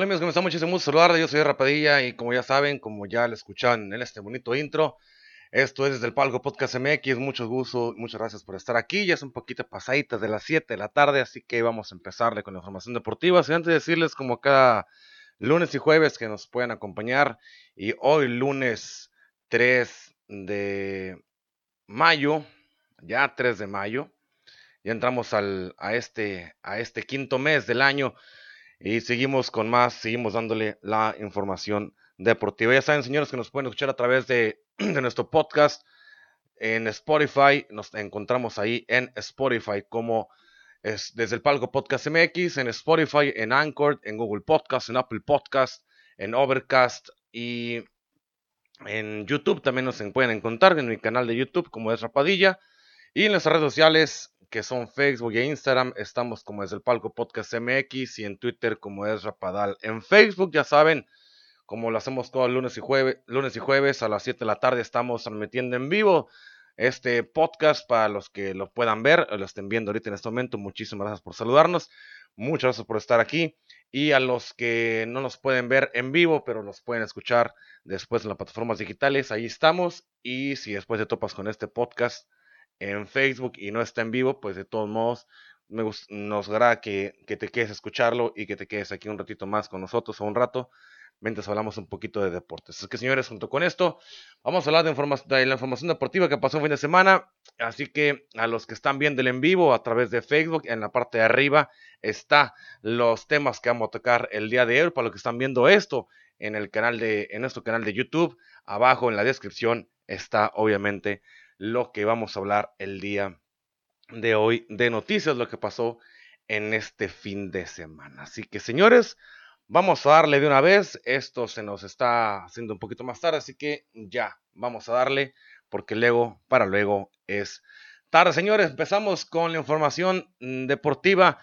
Hola amigos, ¿cómo están? Muchísimo gusto saludarles. Yo soy Rapadilla y como ya saben, como ya lo escuchan en este bonito intro, esto es desde el Palco Podcast MX. Mucho gusto, muchas gracias por estar aquí. Ya es un poquito pasadita de las 7 de la tarde, así que vamos a empezarle con la información deportiva. Y antes de decirles, como cada lunes y jueves, que nos pueden acompañar, y hoy lunes 3 de mayo, ya 3 de mayo, ya entramos al, a, este, a este quinto mes del año. Y seguimos con más, seguimos dándole la información deportiva. Ya saben, señores, que nos pueden escuchar a través de, nuestro podcast en Spotify. Nos encontramos ahí en Spotify como es desde el Palco Podcast MX, en Spotify, en Anchor, en Google Podcast, en Apple Podcast, en Overcast y en YouTube también nos pueden encontrar en mi canal de YouTube como es Rapadilla y en las redes sociales que son Facebook e Instagram, estamos como es el Palco Podcast MX y en Twitter como es Rapadal. En Facebook, ya saben, como lo hacemos todos lunes y jueves, lunes y jueves a las 7 de la tarde, estamos transmitiendo en vivo este podcast para los que lo puedan ver, lo estén viendo ahorita en este momento. Muchísimas gracias por saludarnos, muchas gracias por estar aquí. Y a los que no nos pueden ver en vivo, pero nos pueden escuchar después en las plataformas digitales, ahí estamos. Y si después te topas con este podcast, en Facebook y no está en vivo, pues de todos modos me nos agrada que, te quedes escucharlo y que te quedes aquí un ratito más con nosotros o un rato mientras hablamos un poquito de deportes. Es que señores, junto con esto, vamos a hablar de, de, la información deportiva que pasó el fin de semana. Así que a los que están viendo el en vivo a través de Facebook, en la parte de arriba está los temas que vamos a tocar el día de hoy. Para los que están viendo esto en el canal de, en nuestro canal de YouTube, abajo en la descripción está obviamente lo que vamos a hablar el día de hoy de noticias, lo que pasó en este fin de semana. Así que señores, vamos a darle de una vez. Esto se nos está haciendo un poquito más tarde, así que ya, vamos a darle, porque luego, para luego es tarde. Señores, empezamos con la información deportiva.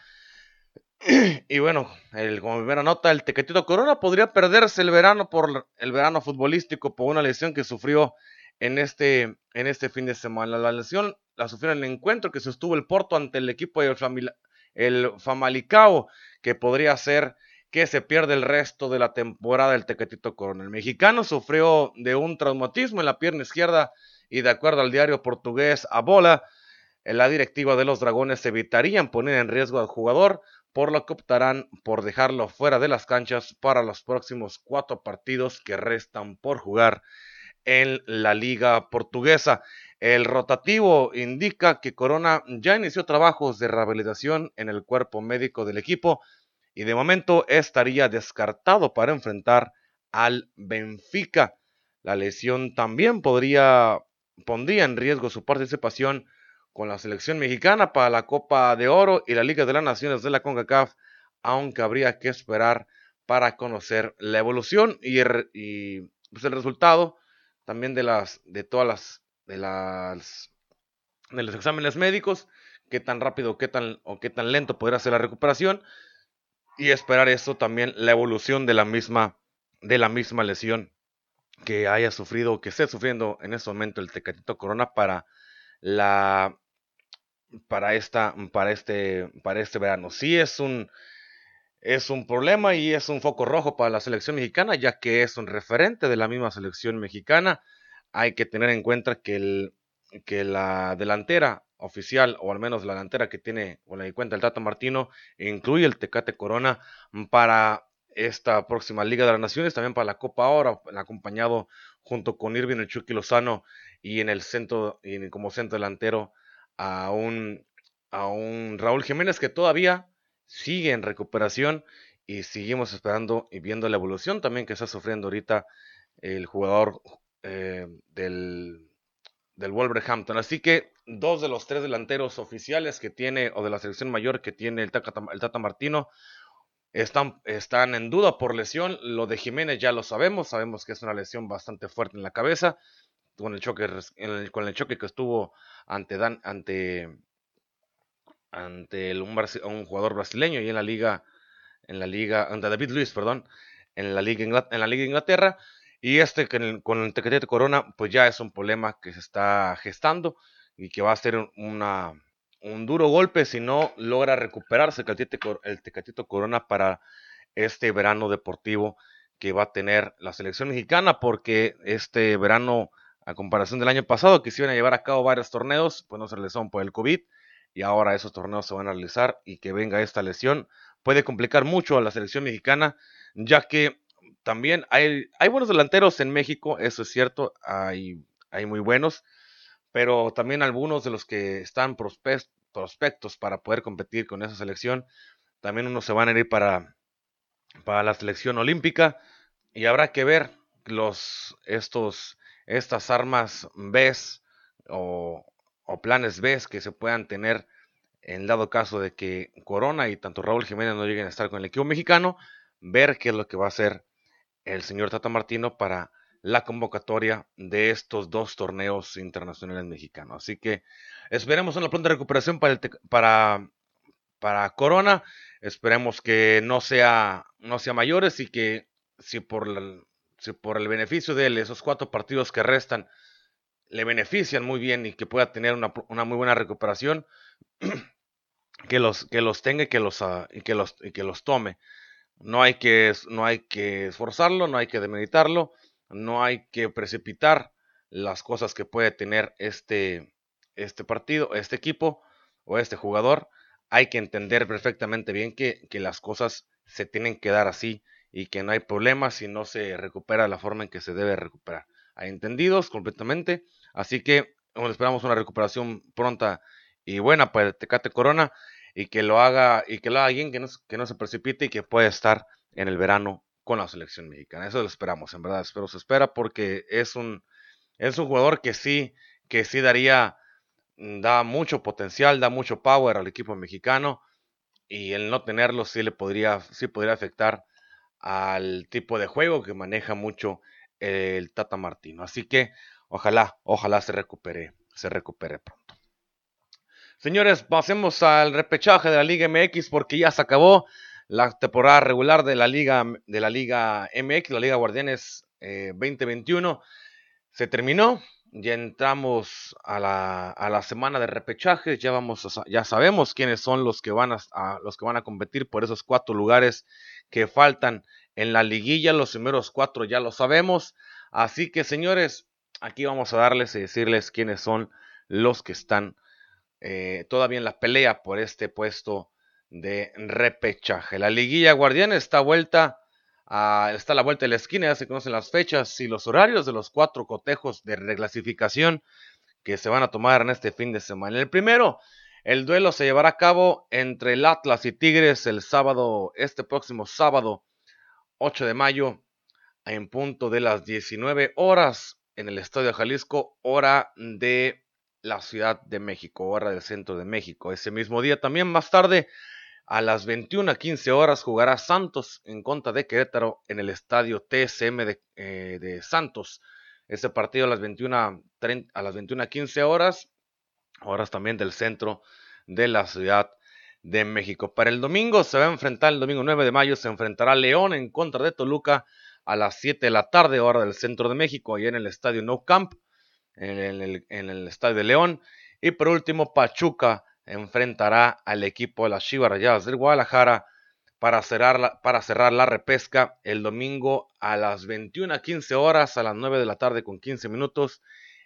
Y bueno, el, como primera nota, el Tequetito Corona podría perderse el verano por el verano futbolístico por una lesión que sufrió en este, en este fin de semana. La lesión la sufrió en el encuentro que sostuvo el Porto ante el equipo del el Famalicao, que podría ser que se pierde el resto de la temporada del Tequetito Corona. El mexicano sufrió de un traumatismo en la pierna izquierda y de acuerdo al diario portugués Abola, la directiva de los Dragones evitarían poner en riesgo al jugador, por lo que optarán por dejarlo fuera de las canchas para los próximos cuatro partidos que restan por jugar en la liga portuguesa. El rotativo indica que Corona ya inició trabajos de rehabilitación en el cuerpo médico del equipo y de momento estaría descartado para enfrentar al Benfica. La lesión también podría pondría en riesgo su participación con la selección mexicana para la Copa de Oro y la Liga de las Naciones de la CONCACAF, aunque habría que esperar para conocer la evolución y, y pues, el resultado también de las, de todas las, de las, de los exámenes médicos, qué tan rápido qué tan, o qué tan lento podrá ser la recuperación y esperar eso también la evolución de la misma, de la misma lesión que haya sufrido o que esté sufriendo en este momento el Tecatito Corona para la para esta para este para este verano. Sí es un es un problema y es un foco rojo para la selección mexicana, ya que es un referente de la misma selección mexicana. Hay que tener en cuenta que, el, que la delantera oficial, o al menos la delantera que tiene, o la cuenta el Tata Martino, incluye el Tecate Corona para esta próxima Liga de las Naciones, también para la Copa Ahora, acompañado junto con Irving el Chucky Lozano y en el centro, y como centro delantero, a un, a un Raúl Jiménez que todavía sigue en recuperación y seguimos esperando y viendo la evolución también que está sufriendo ahorita el jugador eh, del, del Wolverhampton. Así que dos de los tres delanteros oficiales que tiene, o de la selección mayor que tiene el Tata, el Tata Martino, están, están en duda por lesión. Lo de Jiménez ya lo sabemos, sabemos que es una lesión bastante fuerte en la cabeza, con el choque, con el choque que estuvo ante, Dan, ante, ante un, un, jugador brasileño y en la liga, en la liga, ante David Luis, perdón, en la liga, en la liga Inglaterra. Y este con el Tecatito Corona, pues ya es un problema que se está gestando y que va a ser una, un duro golpe si no logra recuperarse el Tecatito Corona para este verano deportivo que va a tener la selección mexicana, porque este verano, a comparación del año pasado, que llevar a cabo varios torneos, pues no se realizaron por el COVID, y ahora esos torneos se van a realizar y que venga esta lesión puede complicar mucho a la selección mexicana, ya que también hay, hay buenos delanteros en México, eso es cierto, hay, hay muy buenos, pero también algunos de los que están prospectos para poder competir con esa selección, también unos se van a ir para, para la selección olímpica y habrá que ver los, estos, estas armas B o, o planes B que se puedan tener en dado caso de que Corona y tanto Raúl Jiménez no lleguen a estar con el equipo mexicano, ver qué es lo que va a hacer el señor Tata Martino para la convocatoria de estos dos torneos internacionales mexicanos. Así que esperemos una pronta recuperación para, para, para Corona. Esperemos que no sea, no sea mayores y que si por, si por el beneficio de él, esos cuatro partidos que restan, le benefician muy bien y que pueda tener una, una muy buena recuperación, que los, que los tenga y que los, uh, y que los, y que los tome. No hay que, no hay que esforzarlo, no hay que demeditarlo no hay que precipitar las cosas que puede tener este, este partido, este equipo o este jugador. Hay que entender perfectamente bien que, las cosas se tienen que dar así y que no hay problema si no se recupera la forma en que se debe recuperar. Entendidos completamente. Así que esperamos una recuperación pronta y buena para Tecate Corona y que lo haga y que lo haga alguien que no, que no se precipite y que pueda estar en el verano con la selección mexicana. Eso lo esperamos, en verdad, espero se espera porque es un, es un jugador que sí, que sí daría, mm, da mucho potencial, da mucho power al equipo mexicano y el no tenerlo sí le podría, sí podría afectar al tipo de juego que maneja mucho el Tata Martino. Así que ojalá, ojalá se recupere, se recupere pronto. Señores, pasemos al repechaje de la Liga MX porque ya se acabó la temporada regular de la Liga, de la Liga MX, la Liga Guardianes 2021, eh, se terminó. Ya entramos a la, a la, semana de repechaje, ya, vamos ya sabemos quiénes son los que, van a, los que van a competir por esos cuatro lugares que faltan en la liguilla. Los primeros cuatro ya lo sabemos. Así que señores, aquí vamos a darles y decirles quiénes son los que están eh, todavía en la pelea por este puesto de repechaje. La liguilla guardiana está vuelta está a la vuelta de la esquina, ya se conocen las fechas y los horarios de los cuatro cotejos de reclasificación que se van a tomar en este fin de semana. El primero, el duelo se llevará a cabo entre el Atlas y Tigres el sábado, este próximo sábado 8 de mayo, en punto de las 19 horas en el Estadio Jalisco, hora de la Ciudad de México, hora del centro de México. Ese mismo día también más tarde a las 21 a 15 horas jugará Santos en contra de Querétaro en el estadio TSM eh, de, Santos. Ese partido a las 21 a, las 21 a 15 horas, horas también del centro de la Ciudad de México. Para el domingo se va a enfrentar, el domingo 9 de mayo se enfrentará León en contra de Toluca a las 7 de la tarde, hora del centro de México, ahí en el estadio No Camp, en el, en el estadio de León. Y por último, Pachuca enfrentará al equipo de las Chivas Rayadas del Guadalajara para cerrar, la, para cerrar la repesca el domingo a las 21 a 15 horas, a las 9 de la tarde con 15 minutos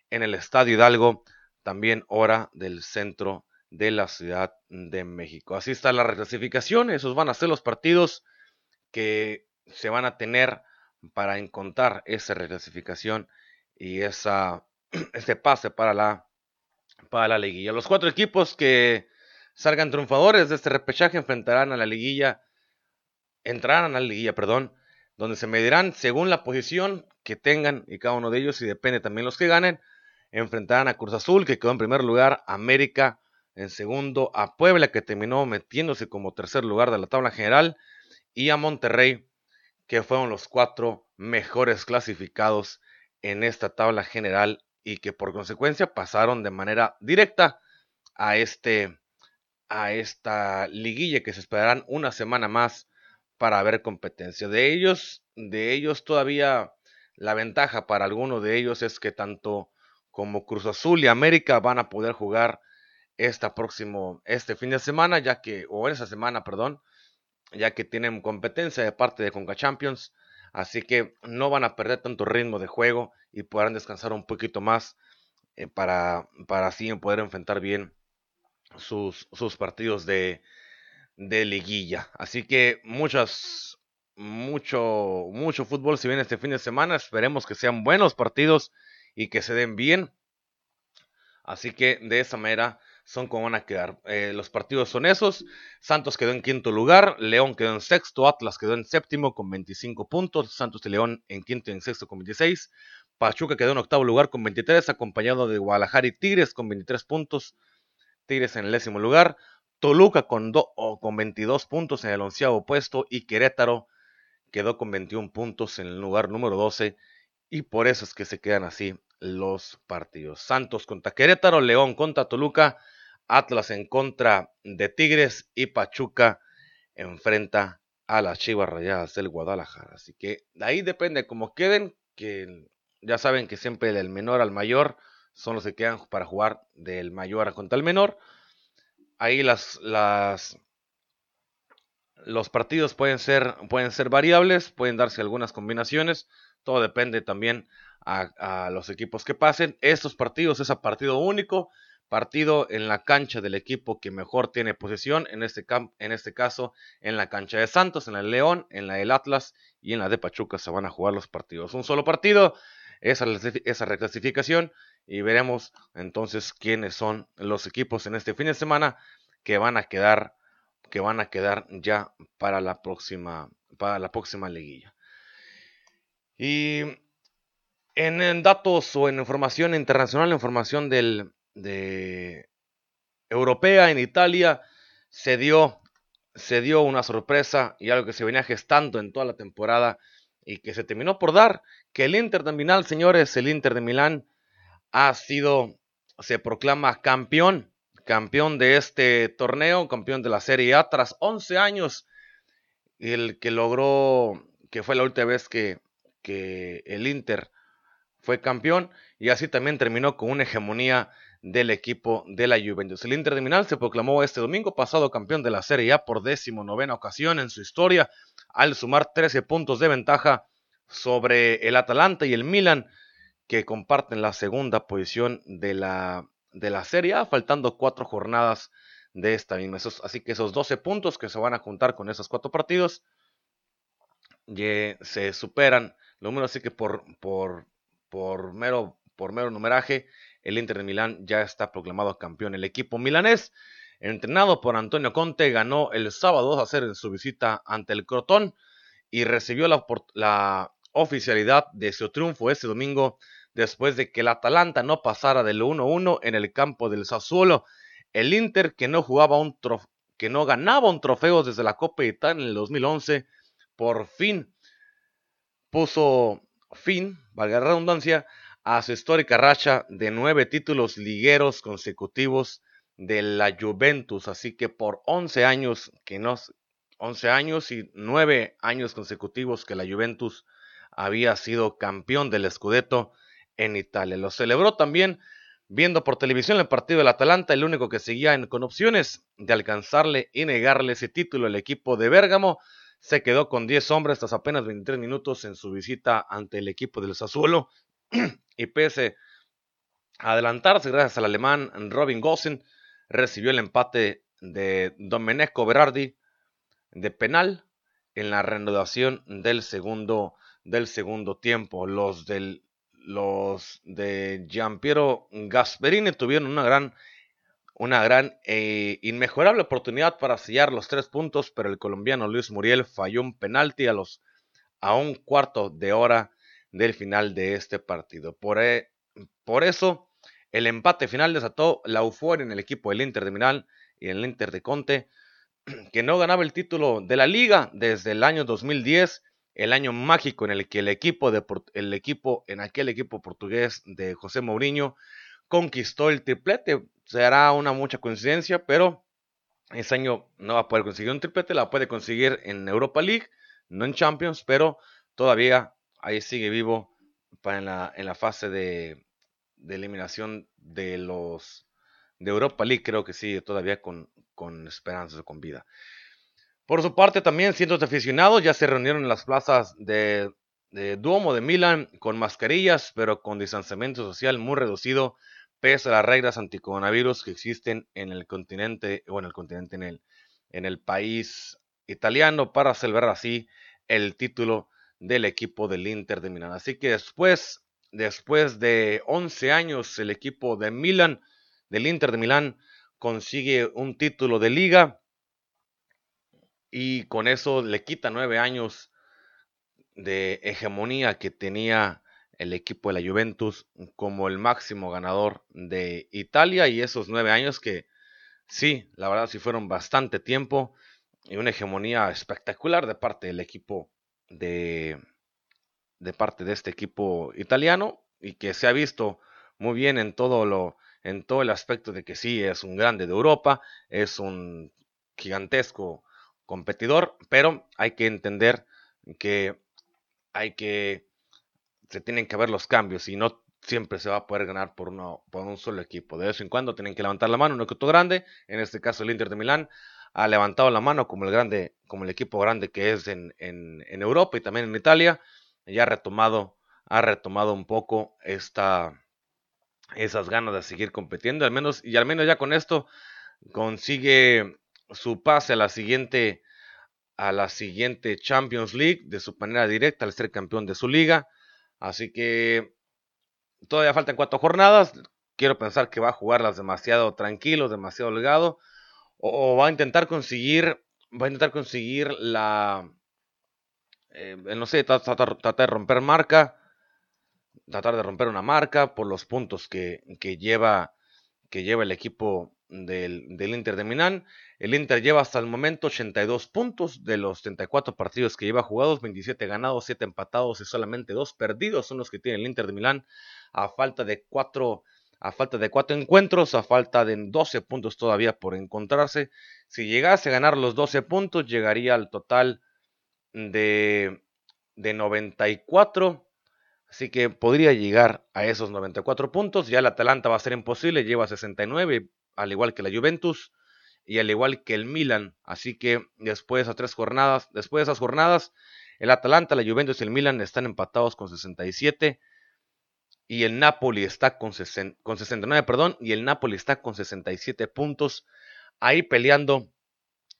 en el Estadio Hidalgo, también hora del centro de la Ciudad de México. Así está la reclasificación, esos van a ser los partidos que se van a tener para encontrar esa reclasificación y esa, ese pase para la para la liguilla. Los cuatro equipos que salgan triunfadores de este repechaje enfrentarán a la liguilla, entrarán a la liguilla, perdón, donde se medirán según la posición que tengan y cada uno de ellos, y depende también los que ganen, enfrentarán a Cruz Azul, que quedó en primer lugar, América en segundo, a Puebla, que terminó metiéndose como tercer lugar de la tabla general, y a Monterrey, que fueron los cuatro mejores clasificados en esta tabla general y que por consecuencia pasaron de manera directa a este a esta liguilla que se esperarán una semana más para ver competencia. De ellos, de ellos todavía la ventaja para algunos de ellos es que tanto como Cruz Azul y América van a poder jugar esta próximo, este fin de semana, ya que, o esa semana, perdón, ya que tienen competencia de parte de Conca Champions, así que no van a perder tanto ritmo de juego y podrán descansar un poquito más eh, para, para así poder enfrentar bien sus, sus partidos de, de liguilla. Así que muchas, mucho, mucho fútbol si viene este fin de semana. Esperemos que sean buenos partidos y que se den bien. Así que de esa manera son como van a quedar. Eh, los partidos son esos. Santos quedó en quinto lugar, León quedó en sexto, Atlas quedó en séptimo con 25 puntos, Santos y León en quinto y en sexto con 26. Pachuca quedó en octavo lugar con 23, acompañado de Guadalajara y Tigres con 23 puntos. Tigres en el décimo lugar. Toluca con, con 22 puntos en el onceavo puesto y Querétaro quedó con 21 puntos en el lugar número 12 y por eso es que se quedan así los partidos. Santos contra Querétaro, León contra Toluca, Atlas en contra de Tigres y Pachuca enfrenta a las Chivas Rayadas del Guadalajara. Así que de ahí depende cómo queden, que ya saben que siempre del menor al mayor son los que quedan para jugar del mayor contra el menor ahí las, las, los partidos pueden ser, pueden ser variables, pueden darse algunas combinaciones, todo depende también a, los equipos que pasen. Estos partidos es a partido único, partido en la cancha del equipo que mejor tiene posesión, en este, en este caso en la cancha de Santos, en la de León, en la del Atlas y en la de Pachuca se van a jugar los partidos. Un solo partido, esa, esa reclasificación y veremos entonces quiénes son los equipos en este fin de semana que van a quedar que van a quedar ya para la próxima para la próxima liguilla. Y en, datos o en información internacional, información del, de europea en Italia se dio se dio una sorpresa y algo que se venía gestando en toda la temporada y que se terminó por dar, que el Inter de Milán, señores, el Inter de Milán ha sido, se proclama campeón, campeón de este torneo, campeón de la Serie A tras 11 años, el que logró, que fue la última vez que, que el Inter fue campeón y así también terminó con una hegemonía del equipo de la Juventus. El Inter de Milán se proclamó este domingo pasado campeón de la Serie A por décimo novena ocasión en su historia al sumar 13 puntos de ventaja sobre el Atalanta y el Milan que comparten la segunda posición de la, de la Serie A, faltando cuatro jornadas de esta misma. así que esos 12 puntos que se van a juntar con esos cuatro partidos se superan. Lo número así que por, por, por, mero, por mero numeraje, el Inter de Milán ya está proclamado campeón. El equipo milanés, entrenado por Antonio Conte, ganó el sábado a hacer su visita ante el Crotón y recibió la, la oficialidad de su triunfo este domingo después de que el Atalanta no pasara del 1-1 en el campo del Sassuolo. El Inter, que no, jugaba un que no ganaba un trofeo desde la Copa Italia en el 2011, por fin puso fin, valga la redundancia, a su histórica racha de nueve títulos ligueros consecutivos de la Juventus. Así que por 11 años, que no, 11 años y 9 años consecutivos que la Juventus había sido campeón del Scudetto, en Italia. Lo celebró también viendo por televisión el partido del Atalanta, el único que seguía con opciones de alcanzarle y negarle ese título. El equipo de Bérgamo se quedó con 10 hombres tras apenas 23 minutos en su visita ante el equipo del Sassuolo y pese a adelantarse gracias al alemán Robin Gossen, recibió el empate de Domenico Berardi de penal en la reanudación del segundo, del segundo tiempo. Los del los de Giampiero Gasperini tuvieron una gran, una gran e inmejorable oportunidad para sellar los tres puntos, pero el colombiano Luis Muriel falló un penalti a, los, a un cuarto de hora del final de este partido. Por, e, por eso, el empate final desató la euforia en el equipo del Inter de Milán y en el Inter de Conte, que no ganaba el título de la liga desde el año 2010, el año mágico en el que el equipo, de, el equipo en aquel equipo portugués de José Mourinho conquistó el triplete. Será una mucha coincidencia, pero ese año no va a poder conseguir un triplete, la puede conseguir en Europa League, no en Champions, pero todavía ahí sigue vivo en, la, en la fase de, de eliminación de los de Europa League, creo que sí, todavía con, con esperanzas con vida. Por su parte, también cientos de aficionados ya se reunieron en las plazas de, Duomo de Milán con mascarillas, pero con distanciamiento social muy reducido, pese a las reglas anticoronavirus que existen en el continente, o en el continente, en el, en el país italiano, para celebrar así el título del equipo del Inter de Milán. Así que después, después de 11 años, el equipo de Milán, del Inter de Milán, consigue un título de liga y con eso le quita nueve años de hegemonía que tenía el equipo de la Juventus como el máximo ganador de Italia y esos nueve años que sí, la verdad sí fueron bastante tiempo y una hegemonía espectacular de parte del equipo de, de parte de este equipo italiano y que se ha visto muy bien en todo lo en todo el aspecto de que sí es un grande de Europa, es un gigantesco competidor, pero hay que entender que hay que se tienen que ver los cambios y no siempre se va a poder ganar por, un solo equipo. De vez en cuando tienen que levantar la mano, un equipo grande, en este caso el Inter de Milán, ha levantado la mano como el grande, como el equipo grande que es en Europa y también en Italia, y ha retomado, ha retomado un poco esta, esas ganas de seguir compitiendo, al menos, y al menos ya con esto consigue su pase a la siguiente a la siguiente Champions League de su manera directa al ser campeón de su liga. Así que todavía faltan cuatro jornadas. Quiero pensar que va a jugarlas demasiado tranquilo, demasiado holgado. O, va a intentar conseguir. Va a intentar conseguir la. Eh, no sé, tratar, de romper marca tratar de romper una marca por los puntos que, lleva, que lleva el equipo del, Inter de Milán. El Inter lleva hasta el momento 82 puntos de los 34 partidos que lleva jugados, 27 ganados, 7 empatados y solamente 2 perdidos son los que tiene el Inter de Milán a falta de 4 a falta de cuatro encuentros, a falta de 12 puntos todavía por encontrarse. Si llegase a ganar los 12 puntos, llegaría al total de, de 94 Así que podría llegar a esos 94 puntos. Ya el Atalanta va a ser imposible, lleva 69, al igual que la Juventus y al igual que el Milan. Así que después de tres jornadas, después de esas jornadas, el Atalanta, la Juventus y el Milan están empatados con 67 y el Napoli está con, 69, perdón, y el Napoli está con 67 puntos ahí peleando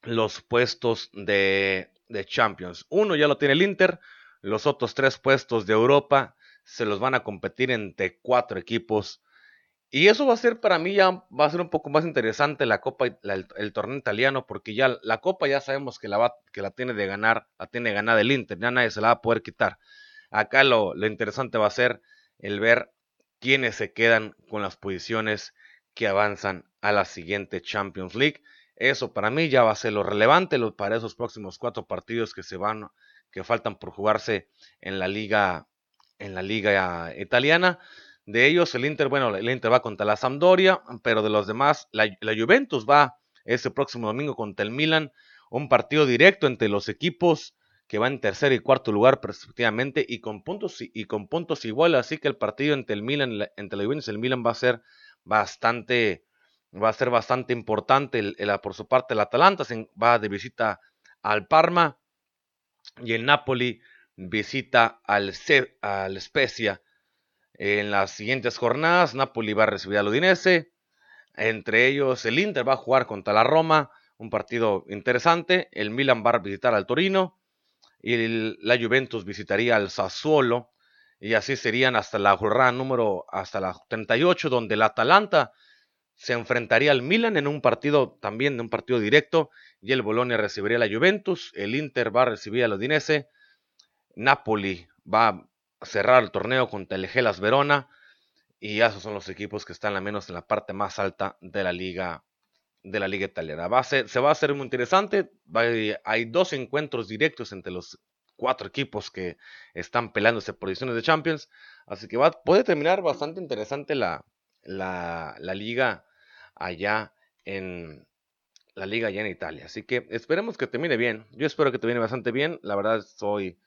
los puestos de, de Champions. Uno ya lo tiene el Inter, los otros tres puestos de Europa se los van a competir entre cuatro equipos. Y eso va a ser para mí ya va a ser un poco más interesante la Copa, el, torneo italiano, porque ya la Copa ya sabemos que la, va, que la tiene de ganar, la tiene ganada el Inter, ya nadie se la va a poder quitar. Acá lo, lo interesante va a ser el ver quiénes se quedan con las posiciones que avanzan a la siguiente Champions League. Eso para mí ya va a ser lo relevante para esos próximos cuatro partidos que se van, que faltan por jugarse en la liga en la liga italiana. De ellos, el Inter, bueno, el Inter va contra la Sampdoria, pero de los demás, la, Juventus va ese próximo domingo contra el Milan, un partido directo entre los equipos que van en tercer y cuarto lugar respectivamente y con puntos y con puntos iguales, así que el partido entre el Milan entre la Juventus y el Milan va a ser bastante va a ser bastante importante el, por su parte el Atalanta va de visita al Parma y el Napoli visita al, al Spezia. En las siguientes jornadas, Napoli va a recibir al Udinese. Entre ellos, el Inter va a jugar contra la Roma, un partido interesante. El Milan va a visitar al Torino. Y la Juventus visitaría al Sassuolo. Y así serían hasta la jornada número hasta la 38, donde el Atalanta se enfrentaría al Milan en un partido también de un partido directo. Y el Bolonia recibiría a la Juventus. El Inter va a recibir al Udinese. Napoli va cerrar el torneo contra el Gelas Verona y esos son los equipos que están al menos en la parte más alta de la liga de la liga italiana. Va a ser, se va a hacer muy interesante. hay dos encuentros directos entre los cuatro equipos que están peleándose posiciones de Champions. Así que va, puede terminar bastante interesante la, la, liga allá en la liga allá en Italia. Así que esperemos que termine bien. Yo espero que termine bastante bien. La verdad soy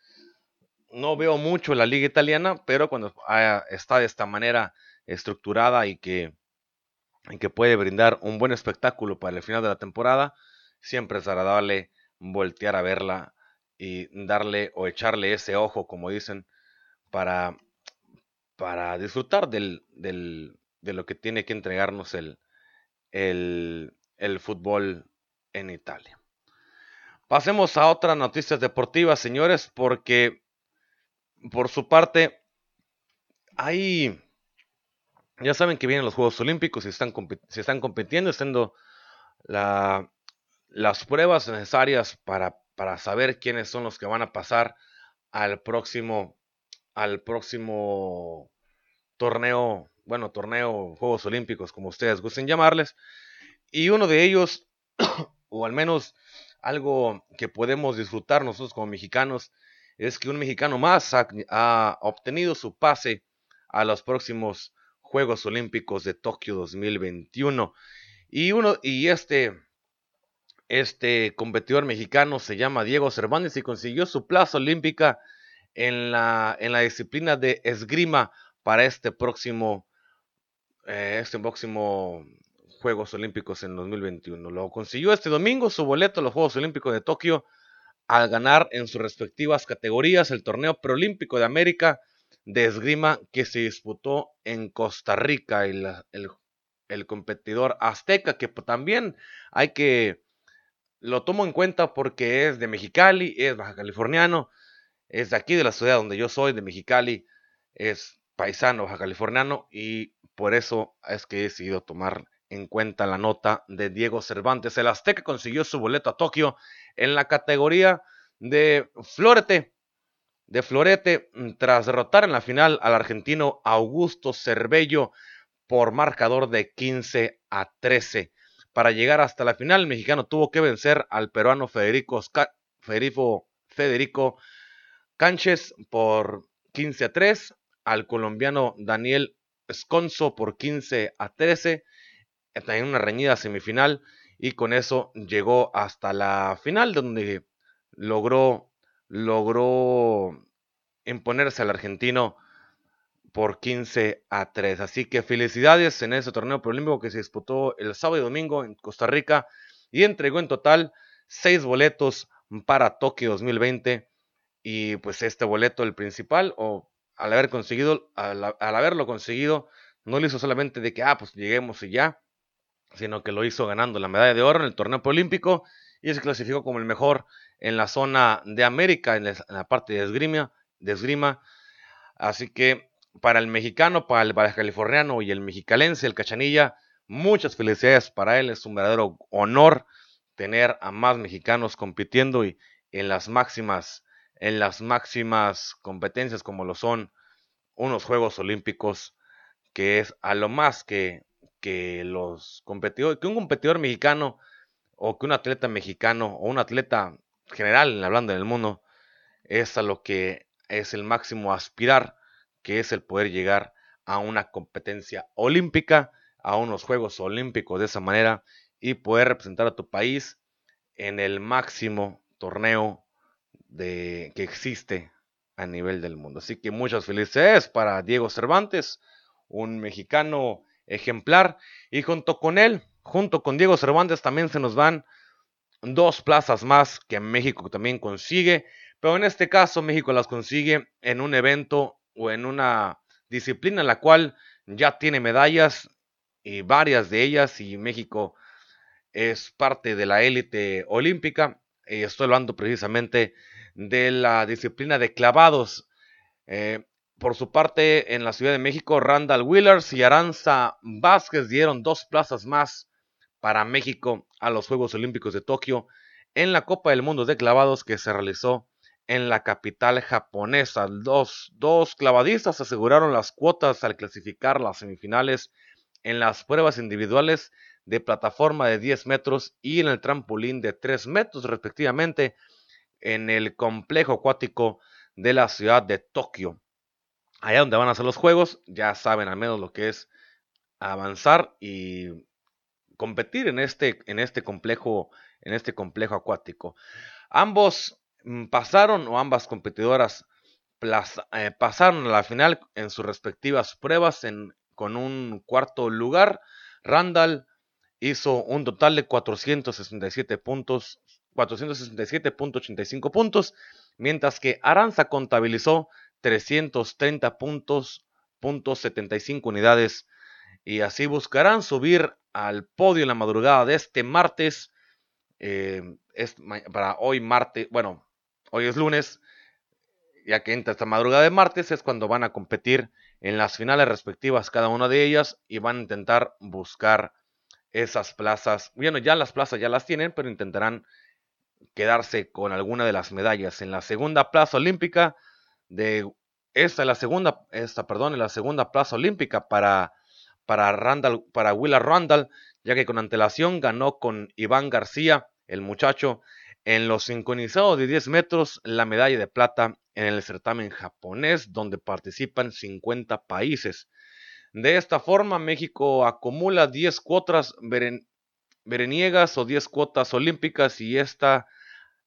no veo mucho la liga italiana, pero cuando está de esta manera estructurada y que, y que puede brindar un buen espectáculo para el final de la temporada, siempre es agradable voltear a verla y darle o echarle ese ojo, como dicen, para, para disfrutar del, del, de lo que tiene que entregarnos el, el, el fútbol en Italia. Pasemos a otras noticias deportivas, señores, porque por su parte, hay, ya saben que vienen los Juegos Olímpicos y están, se están compitiendo, estando la, las pruebas necesarias para, para saber quiénes son los que van a pasar al próximo, al próximo torneo, bueno, torneo Juegos Olímpicos, como ustedes gusten llamarles. Y uno de ellos, o al menos algo que podemos disfrutar nosotros como mexicanos, es que un mexicano más ha, obtenido su pase a los próximos Juegos Olímpicos de Tokio 2021. Y, uno, y este, este competidor mexicano se llama Diego Cervantes y consiguió su plaza olímpica en la, en la disciplina de esgrima para este próximo, eh, este próximo Juegos Olímpicos en 2021. Lo consiguió este domingo su boleto a los Juegos Olímpicos de Tokio al ganar en sus respectivas categorías el torneo preolímpico de América de esgrima que se disputó en Costa Rica. El, el, competidor azteca, que también hay que, lo tomo en cuenta porque es de Mexicali, es baja californiano, es de aquí de la ciudad donde yo soy, de Mexicali, es paisano baja californiano y por eso es que he decidido tomar en cuenta la nota de Diego Cervantes. El Azteca consiguió su boleto a Tokio en la categoría de florete, de florete, mm, tras derrotar en la final al argentino Augusto Cervello por marcador de 15 a 13. Para llegar hasta la final, el mexicano tuvo que vencer al peruano Federico, Federico, Federico por 15 a 3, al colombiano Daniel Esconzo por 15 a 13 en una reñida semifinal y con eso llegó hasta la final donde logró logró imponerse al argentino por 15 a 3. Así que felicidades en ese torneo preolímpico que se disputó el sábado y domingo en Costa Rica y entregó en total seis boletos para Tokio 2020 y pues este boleto el principal o al haber conseguido al, al haberlo conseguido no lo hizo solamente de que ah pues lleguemos y ya sino que lo hizo ganando la medalla de oro en el torneo olímpico y se clasificó como el mejor en la zona de América, en la, parte de esgrima, de esgrima. Así que para el mexicano, para el baja californiano y el mexicalense, el cachanilla, muchas felicidades para él. Es un verdadero honor tener a más mexicanos compitiendo y en las máximas, en las máximas competencias como lo son unos Juegos Olímpicos, que es a lo más que que los competidores, que un competidor mexicano o que un atleta mexicano o un atleta general, hablando del mundo, es a lo que es el máximo aspirar, que es el poder llegar a una competencia olímpica, a unos Juegos Olímpicos de esa manera y poder representar a tu país en el máximo torneo de, que existe a nivel del mundo. Así que muchas felicidades para Diego Cervantes, un mexicano ejemplar. Y junto con él, junto con Diego Cervantes, también se nos van dos plazas más que México también consigue. Pero en este caso, México las consigue en un evento o en una disciplina en la cual ya tiene medallas y varias de ellas y México es parte de la élite olímpica. Y estoy hablando precisamente de la disciplina de clavados. Eh, por su parte, en la Ciudad de México, Randall Willers y Aranza Vázquez dieron dos plazas más para México a los Juegos Olímpicos de Tokio en la Copa del Mundo de Clavados que se realizó en la capital japonesa. Dos, dos clavadistas aseguraron las cuotas al clasificar las semifinales en las pruebas individuales de plataforma de 10 metros y en el trampolín de 3 metros respectivamente en el complejo acuático de la ciudad de Tokio. Allá donde van a ser los juegos, ya saben al menos lo que es avanzar y competir en este, en este complejo en este complejo acuático. Ambos mm, pasaron o ambas competidoras eh, pasaron a la final en sus respectivas pruebas con un cuarto lugar. Randall hizo un total de 467 puntos, 467.85 puntos, mientras que Aranza contabilizó 330 puntos, puntos 75 unidades y así buscarán subir al podio en la madrugada de este martes. Eh, es para hoy martes, bueno, hoy es lunes, ya que entra esta madrugada de martes es cuando van a competir en las finales respectivas cada una de ellas y van a intentar buscar esas plazas. Bueno, ya las plazas ya las tienen, pero intentarán quedarse con alguna de las medallas. En la segunda plaza olímpica de esta es la segunda, esta, perdón, la segunda plaza olímpica para, para Randall, para Willa Randall, ya que con antelación ganó con Iván García, el muchacho, en los sincronizados de 10 metros la medalla de plata en el certamen japonés, donde participan 50 países. De esta forma, México acumula 10 cuotas vereniegas o 10 cuotas olímpicas y, está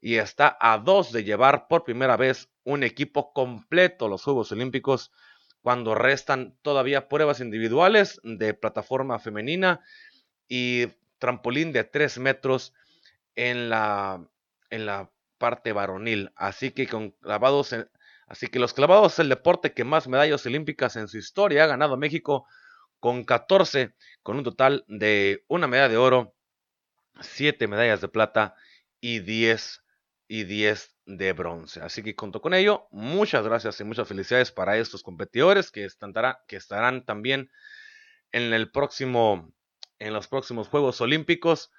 y está a dos de llevar por primera vez un equipo completo los Juegos Olímpicos cuando restan todavía pruebas individuales de plataforma femenina y trampolín de 3 metros en la, en la parte varonil. Así que con clavados, así que los clavados es el deporte que más medallas olímpicas en su historia ha ganado México con 14, con un total de una medalla de oro, 7 medallas de plata y 10 y 10 de bronce. Así que junto con ello, muchas gracias y muchas felicidades para estos competidores que, que estarán también en el próximo en los próximos Juegos Olímpicos,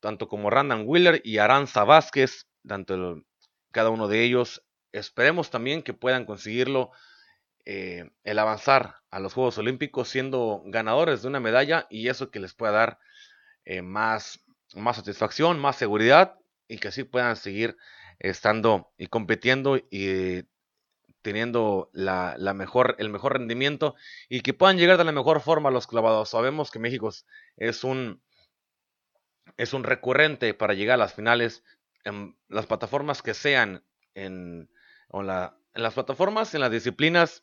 tanto como Randan Wheeler y Aranza Vázquez tanto cada uno de ellos. Esperemos también que puedan conseguirlo eh, el avanzar a los Juegos Olímpicos siendo ganadores de una medalla y eso que les pueda dar eh, más, más satisfacción, más seguridad y que así puedan seguir estando y compitiendo y teniendo la, mejor, el mejor rendimiento y que puedan llegar de la mejor forma a los clavados. Sabemos que México es un, es un recurrente para llegar a las finales en las plataformas que sean, en, la, en las plataformas, en las disciplinas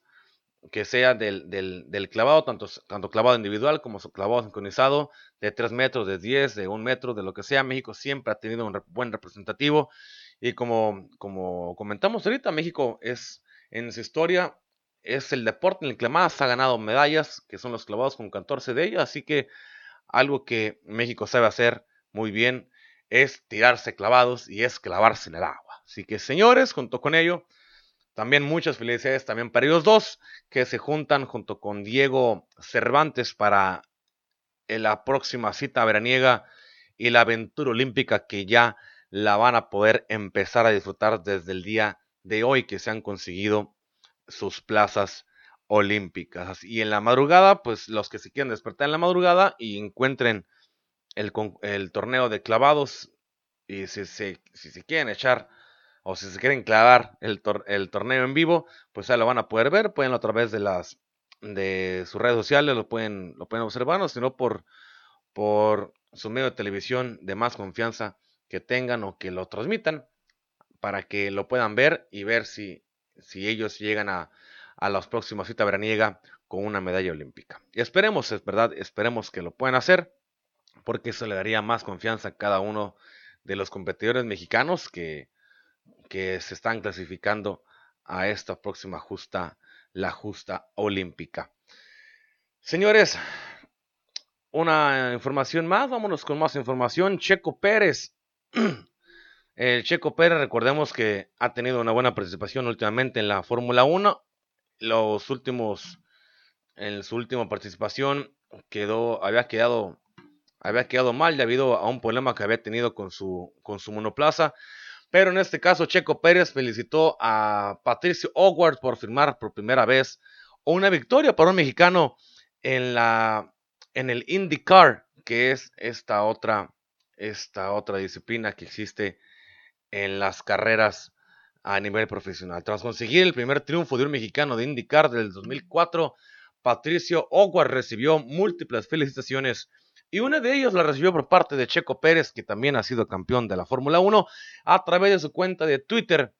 que sea del, del, clavado, tanto, tanto clavado individual como clavado sincronizado, de 3 metros, de 10, de 1 metro, de lo que sea, México siempre ha tenido un buen representativo. Y como, como comentamos ahorita, México es en su historia, es el deporte en el que más ha ganado medallas, que son los clavados con 14 de ellas, así que algo que México sabe hacer muy bien es tirarse clavados y es clavarse en el agua. Así que señores, junto con ello, también muchas felicidades también para ellos dos que se juntan junto con Diego Cervantes para la próxima cita veraniega y la aventura olímpica que ya la van a poder empezar a disfrutar desde el día de hoy que se han conseguido sus plazas olímpicas. Y en la madrugada, pues los que se quieran despertar en la madrugada y encuentren el, torneo de clavados y si se, si quieren echar o si se quieren clavar el, torneo en vivo, pues ya lo van a poder ver, pueden a través de las de sus redes sociales lo pueden lo pueden observar, o sino por por su medio de televisión de más confianza que tengan o que lo transmitan para que lo puedan ver y ver si, si ellos llegan a, a la próxima cita veraniega con una medalla olímpica. Y esperemos, es verdad, esperemos que lo puedan hacer porque eso le daría más confianza a cada uno de los competidores mexicanos que, que se están clasificando a esta próxima justa, la justa olímpica. Señores, una información más, vámonos con más información. Checo Pérez. El Checo Pérez, recordemos que ha tenido una buena participación últimamente en la Fórmula 1. Los últimos, en su última participación, quedó, había quedado había quedado mal debido a un problema que había tenido con su, con su monoplaza. Pero en este caso, Checo Pérez felicitó a Patricio Howard por firmar por primera vez una victoria para un mexicano en, la, en el IndyCar, que es esta otra, esta otra disciplina que existe en las carreras a nivel profesional. Tras conseguir el primer triunfo de un mexicano de IndyCar del 2004, Patricio Howard recibió múltiples felicitaciones y una de ellas la recibió por parte de Checo Pérez, que también ha sido campeón de la Fórmula 1, a través de su cuenta de Twitter.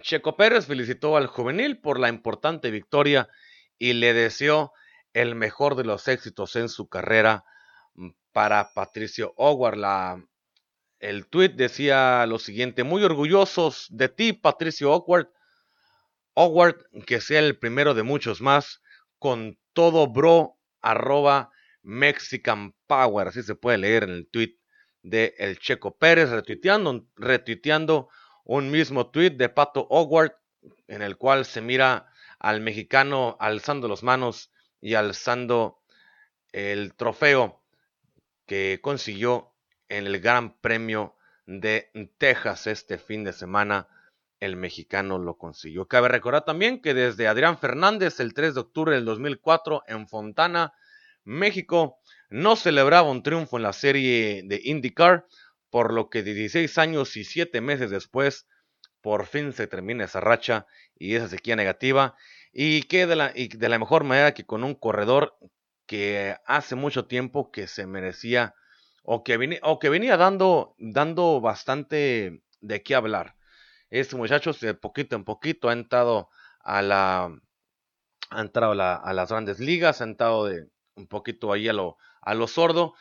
Checo Pérez felicitó al juvenil por la importante victoria y le deseó el mejor de los éxitos en su carrera para Patricio Howard. La, el tweet decía lo siguiente, muy orgullosos de ti, Patricio Howard. Howard, que sea el primero de muchos más, con todo bro, arroba Mexican Power, así se puede leer en el tweet de El Checo Pérez, retuiteando, retuiteando un mismo tweet de Pato Howard, en el cual se mira al mexicano alzando las manos y alzando el trofeo que consiguió en el Gran Premio de Texas este fin de semana. El mexicano lo consiguió. Cabe recordar también que desde Adrián Fernández el 3 de octubre del 2004 en Fontana, México no celebraba un triunfo en la serie de IndyCar, por lo que 16 años y 7 meses después, por fin se termina esa racha y esa sequía negativa, y que de la, de la mejor manera que con un corredor que hace mucho tiempo que se merecía o que, venía, o que venía dando, dando bastante de qué hablar. Este muchacho de poquito en poquito ha entrado a la ha entrado a, a las grandes ligas, ha entrado de, un poquito ahí a lo, a lo sordo,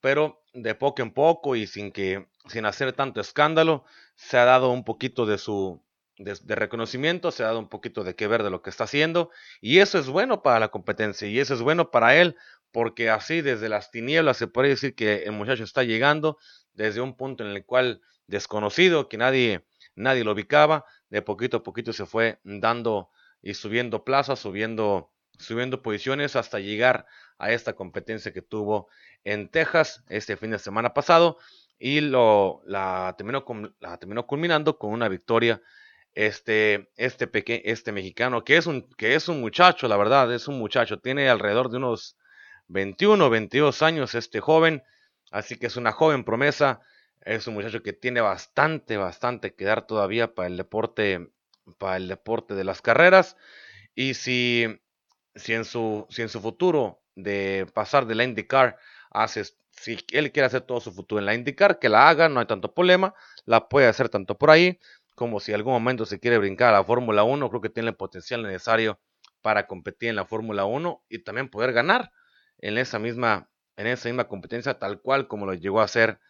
pero de poco en poco y sin que sin hacer tanto escándalo, se ha dado un poquito de su de, reconocimiento, se ha dado un poquito de qué ver de lo que está haciendo y eso es bueno para la competencia y eso es bueno para él porque así desde las tinieblas se puede decir que el muchacho está llegando desde un punto en el cual desconocido, que nadie nadie lo ubicaba, de poquito a poquito se fue dando y subiendo plazas, subiendo subiendo posiciones hasta llegar a esta competencia que tuvo en Texas este fin de semana pasado y lo, la, terminó, la terminó culminando con una victoria este, este, peque, este mexicano, que es, un, que es un muchacho, la verdad, es un muchacho, tiene alrededor de unos 21, 22 años este joven, así que es una joven promesa, es un muchacho que tiene bastante, bastante que dar todavía para el deporte, para el deporte de las carreras, y si si en su, si en su futuro de pasar de la IndyCar hace, si él quiere hacer todo su futuro en la IndyCar, que la haga, no hay tanto problema, la puede hacer tanto por ahí, como si en algún momento se quiere brincar a la Fórmula 1, creo que tiene el potencial necesario para competir en la Fórmula 1 y también poder ganar en esa misma, en esa misma competencia, tal cual como lo llegó a hacer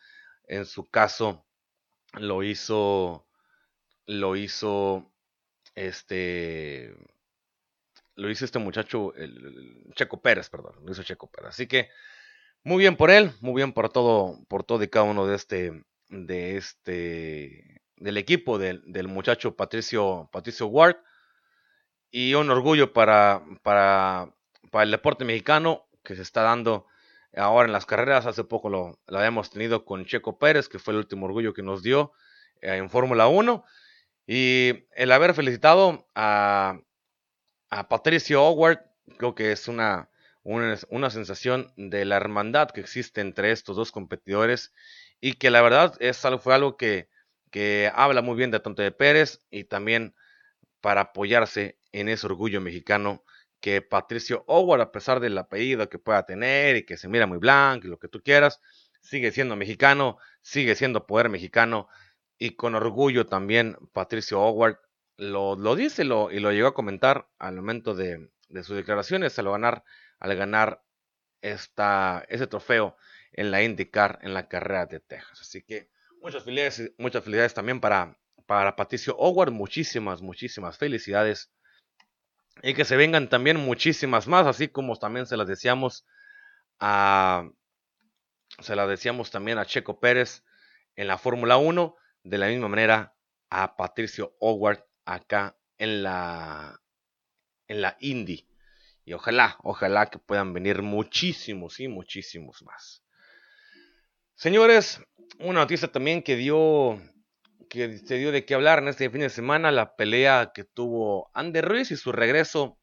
en su caso, lo hizo, lo hizo, este, lo hizo este muchacho, el, Checo Pérez, perdón, lo hizo Checo Pérez. Así que muy bien por él, muy bien por todo, por todo y cada uno de este, de este, del equipo del, muchacho Patricio, Patricio Ward. Y un orgullo para, para, para el deporte mexicano que se está dando ahora en las carreras. Hace poco lo, lo habíamos tenido con Checo Pérez, que fue el último orgullo que nos dio eh, en Fórmula 1. Y el haber felicitado a, a Patricio Howard, creo que es una, una, sensación de la hermandad que existe entre estos dos competidores y que la verdad es algo, fue algo que, que habla muy bien de tanto de Pérez y también para apoyarse en ese orgullo mexicano que Patricio Howard, a pesar del apellido que pueda tener y que se mira muy blanco y lo que tú quieras, sigue siendo mexicano, sigue siendo poder mexicano y con orgullo también Patricio Howard lo, dice lo, y lo llegó a comentar al momento de, sus declaraciones al ganar, al ganar esta, ese trofeo en la IndyCar en la carrera de Texas. Así que muchas felicidades, muchas felicidades también para, para Patricio Howard, muchísimas, muchísimas felicidades. Y que se vengan también muchísimas más, así como también se las decíamos a se las decíamos también a Checo Pérez en la Fórmula 1, de la misma manera a Patricio Howard acá en la, en la Indy. Y ojalá, ojalá que puedan venir muchísimos y muchísimos más. Señores, una noticia también que dio que se dio de qué hablar en este fin de semana, la pelea que tuvo Ander Ruiz y su regreso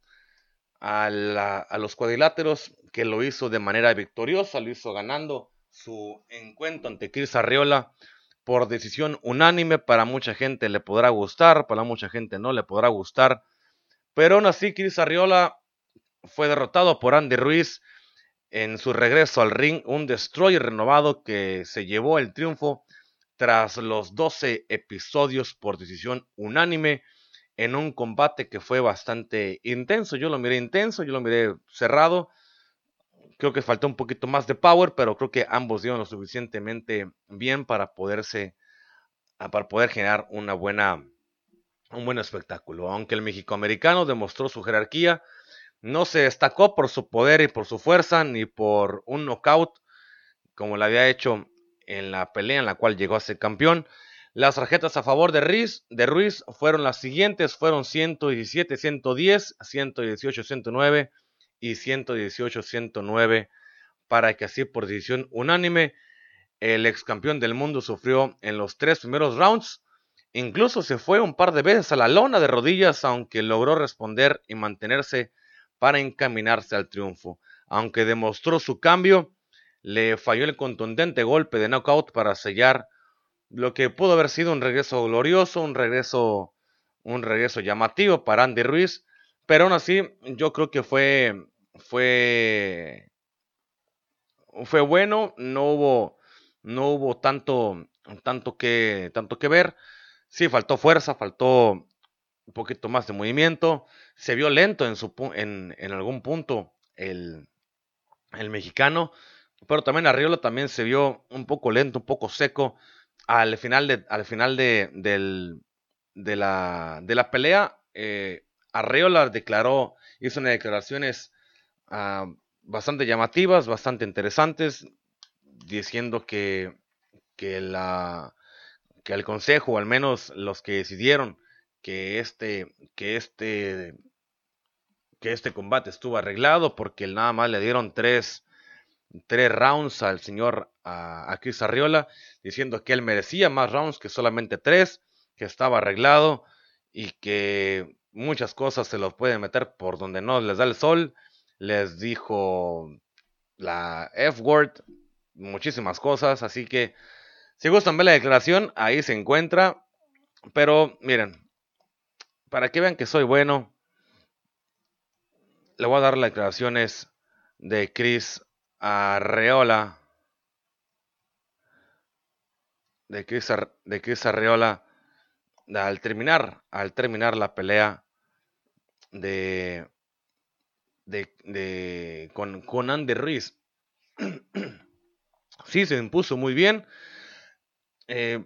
a, a los cuadriláteros, que lo hizo de manera victoriosa, lo hizo ganando su encuentro ante Chris Arriola por decisión unánime. Para mucha gente le podrá gustar, para mucha gente no le podrá gustar. Pero aún así, Chris Arriola fue derrotado por Andy Ruiz en su regreso al ring, un destroyer renovado que se llevó el triunfo tras los 12 episodios por decisión unánime en un combate que fue bastante intenso. Yo lo miré intenso, yo lo miré cerrado. Creo que faltó un poquito más de power, pero creo que ambos dieron lo suficientemente bien para poderse ah, para poder generar una buena un buen espectáculo. Aunque el mexicoamericano demostró su jerarquía, no se destacó por su poder y por su fuerza, ni por un knockout como lo había hecho en la pelea en la cual llegó a ser campeón. Las tarjetas a favor de Ruiz, de Ruiz fueron las siguientes, fueron 117, 110, 118, 109 y 118, 109 para que así por decisión unánime el ex campeón del mundo sufrió en los tres primeros rounds. Incluso se fue un par de veces a la lona de rodillas, aunque logró responder y mantenerse para encaminarse al triunfo. Aunque demostró su cambio, le falló el contundente golpe de knockout para sellar lo que pudo haber sido un regreso glorioso, un regreso, un regreso llamativo para Andy Ruiz, pero aún así yo creo que fue, fue, fue bueno, no hubo, no hubo tanto, tanto que, tanto que ver, sí faltó fuerza, faltó un poquito más de movimiento, se vio lento en, su, en, en algún punto el, el mexicano, pero también Arriola también se vio un poco lento, un poco seco al final de, al final de, de, la, de la pelea. Eh, Arriola declaró, hizo unas declaraciones ah, bastante llamativas, bastante interesantes, diciendo que, que, la, que el consejo, al menos los que decidieron que este, que este, que este combate estuvo arreglado, porque nada más le dieron tres, tres rounds al señor a, Chris Arriola, diciendo que él merecía más rounds que solamente tres, que estaba arreglado y que muchas cosas se los pueden meter por donde no les da el sol. Les dijo la F-word, muchísimas cosas, así que si gustan ver la declaración, ahí se encuentra. Pero miren, para que vean que soy bueno, le voy a dar las declaraciones de Chris Arreola. De Chris, de Chris Arreola al terminar, al terminar la pelea de, de, con, con Andy Ruiz. sí, se impuso muy bien. Eh,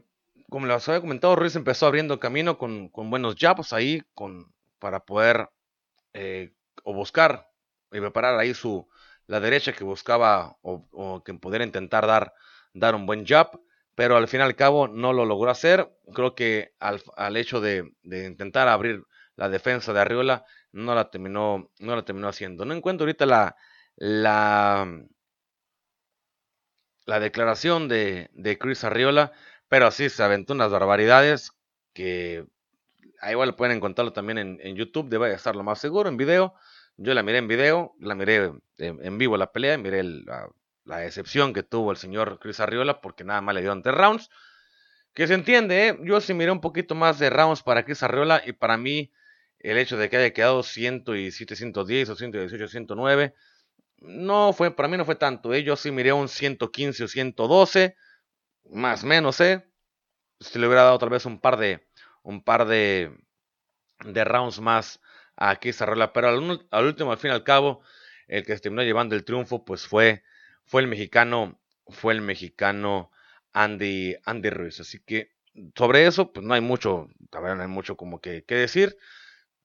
como les había comentado, Ruiz empezó abriendo camino con, con buenos jabs ahí con, para poder eh, o buscar y preparar ahí su, la derecha que buscaba o, que pudiera intentar dar, dar un buen jab, pero al fin y al cabo no lo logró hacer. Creo que al, al hecho de, de, intentar abrir la defensa de Arriola no la terminó, no la terminó haciendo. No encuentro ahorita la, la, la declaración de, de Chris Arriola, pero sí se aventó unas barbaridades que ahí igual pueden encontrarlo también en, en YouTube, debe estar lo más seguro en video. Yo la miré en video, la miré en, vivo la pelea, miré la, la, excepción que tuvo el señor Chris Arriola porque nada más le dio tres rounds. Que se entiende, ¿eh? yo sí miré un poquito más de rounds para Chris Arriola y para mí el hecho de que haya quedado 117, 110 o 118, 109, no fue, para mí no fue tanto, ¿eh? yo sí miré un 115 o 112, más o menos, ¿eh? Si le hubiera dado tal vez un par de, un par de, de rounds más aquí esa rola. Pero al, último, al fin y al cabo, el que se terminó llevando el triunfo, pues fue, fue el mexicano, fue el mexicano Andy, Andy Ruiz. Así que sobre eso, pues no hay mucho, no hay mucho como que, que decir.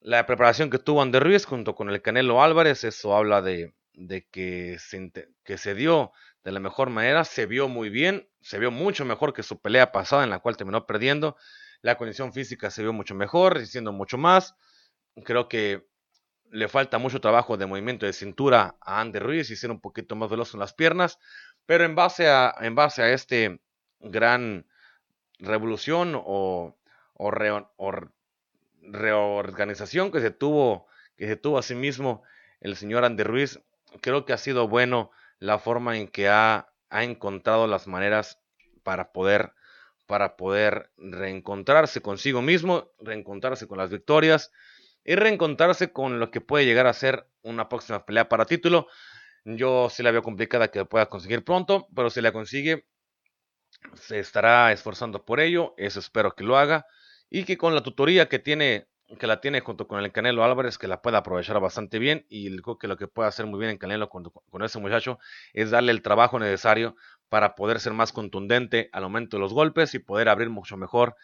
La preparación que tuvo Andy Ruiz junto con el Canelo Álvarez, eso habla de, de que, se, que se dio de la mejor manera, se vio muy bien, se vio mucho mejor que su pelea pasada en la cual terminó perdiendo. La condición física se vio mucho mejor, diciendo mucho más. Creo que le falta mucho trabajo de movimiento de cintura a Andy Ruiz y ser un poquito más veloz en las piernas, pero en base a, en base a este gran revolución o, reorganización que se tuvo que se tuvo a sí mismo el señor Andy Ruiz, creo que ha sido bueno la forma en que ha, ha encontrado las maneras para poder para poder reencontrarse consigo mismo, reencontrarse con las victorias y reencontrarse con lo que puede llegar a ser una próxima pelea para título. Yo sí la veo complicada que pueda conseguir pronto, pero si la consigue, se estará esforzando por ello. Eso espero que lo haga. Y que con la tutoría que tiene, que la tiene junto con el Canelo Álvarez, que la pueda aprovechar bastante bien. Y creo que lo que puede hacer muy bien en Canelo con, ese muchacho es darle el trabajo necesario para poder ser más contundente al momento de los golpes y poder abrir mucho mejor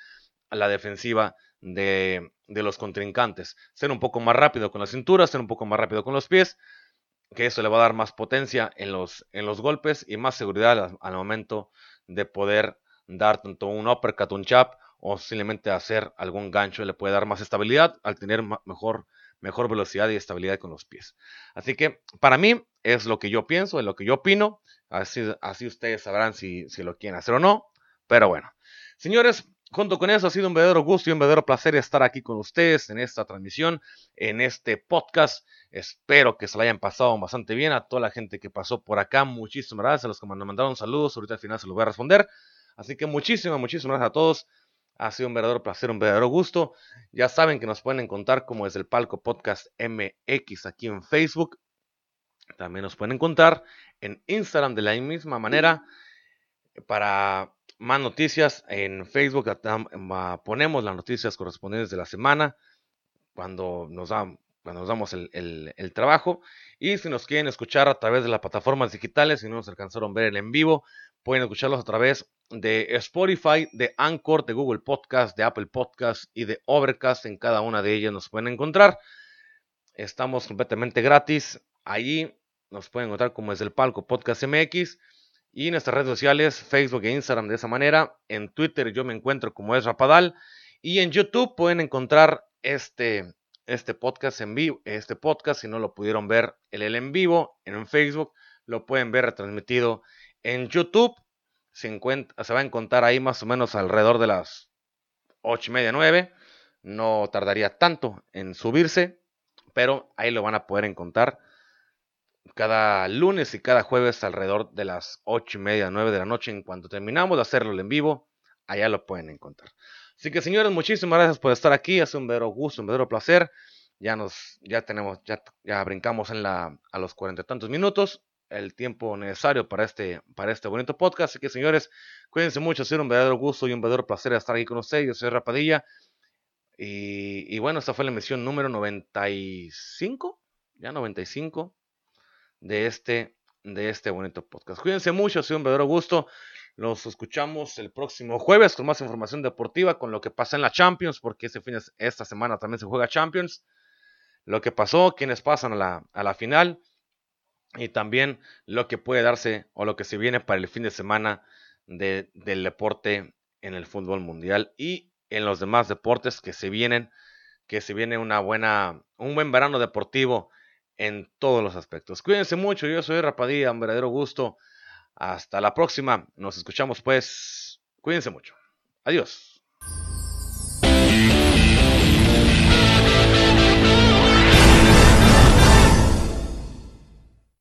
la defensiva de, de, los contrincantes. Ser un poco más rápido con la cintura, ser un poco más rápido con los pies, que eso le va a dar más potencia en los, en los golpes y más seguridad al, al momento de poder dar tanto un uppercut, un chap o simplemente hacer algún gancho. Le puede dar más estabilidad al tener mejor, mejor velocidad y estabilidad con los pies. Así que para mí es lo que yo pienso, es lo que yo opino. Así, así ustedes sabrán si, si lo quieren hacer o no. Pero bueno, señores, junto con eso ha sido un verdadero gusto y un verdadero placer estar aquí con ustedes en esta transmisión, en este podcast. Espero que se lo hayan pasado bastante bien a toda la gente que pasó por acá. Muchísimas gracias a los que me mandaron saludos. Ahorita al final se los voy a responder. Así que muchísimas, muchísimas gracias a todos. Ha sido un verdadero placer, un verdadero gusto. Ya saben que nos pueden encontrar como desde el palco podcast MX aquí en Facebook. También nos pueden encontrar en Instagram de la misma manera. Para más noticias en Facebook ponemos las noticias correspondientes de la semana cuando nos, cuando nos damos el, el, trabajo. Y si nos quieren escuchar a través de las plataformas digitales, si no nos alcanzaron a ver el en vivo, pueden escucharlos a través de Spotify, de Anchor, de Google Podcast, de Apple Podcast y de Overcast. En cada una de ellas nos pueden encontrar. Estamos completamente gratis. Allí nos pueden encontrar como es el palco Podcast MX. Y nuestras redes sociales, Facebook e Instagram de esa manera. En Twitter yo me encuentro como es Rapadal. Y en YouTube pueden encontrar este, este podcast en vivo. Este podcast, si no lo pudieron ver el, el en vivo en Facebook, lo pueden ver retransmitido en YouTube. Se, va a encontrar ahí más o menos alrededor de las 8 y media, 9. No tardaría tanto en subirse, pero ahí lo van a poder encontrar cada lunes y cada jueves alrededor de las ocho y media, nueve de la noche. En cuanto terminamos de hacerlo en vivo, allá lo pueden encontrar. Así que señores, muchísimas gracias por estar aquí. Hace un verdadero gusto, un verdadero placer. Ya nos, ya tenemos, ya, ya brincamos en la, a los cuarenta y tantos minutos, el tiempo necesario para este, para este bonito podcast. Así que señores, cuídense mucho, ha sido un verdadero gusto y un verdadero placer estar aquí con ustedes. Yo soy Rapadilla. Y, bueno, esta fue la emisión número 95, ya 95 de este, de este bonito podcast. Cuídense mucho, ha sido un verdadero gusto. Los escuchamos el próximo jueves con más información deportiva, con lo que pasa en la Champions, porque este fin esta semana también se juega Champions. Lo que pasó, quienes pasan a la, a la final y también lo que puede darse o lo que se viene para el fin de semana de, del deporte en el fútbol mundial y en los demás deportes que se vienen, que se viene una buena, un buen verano deportivo en todos los aspectos. Cuídense mucho, yo soy Rapadilla, un verdadero gusto. Hasta la próxima, nos escuchamos pues. Cuídense mucho. Adiós.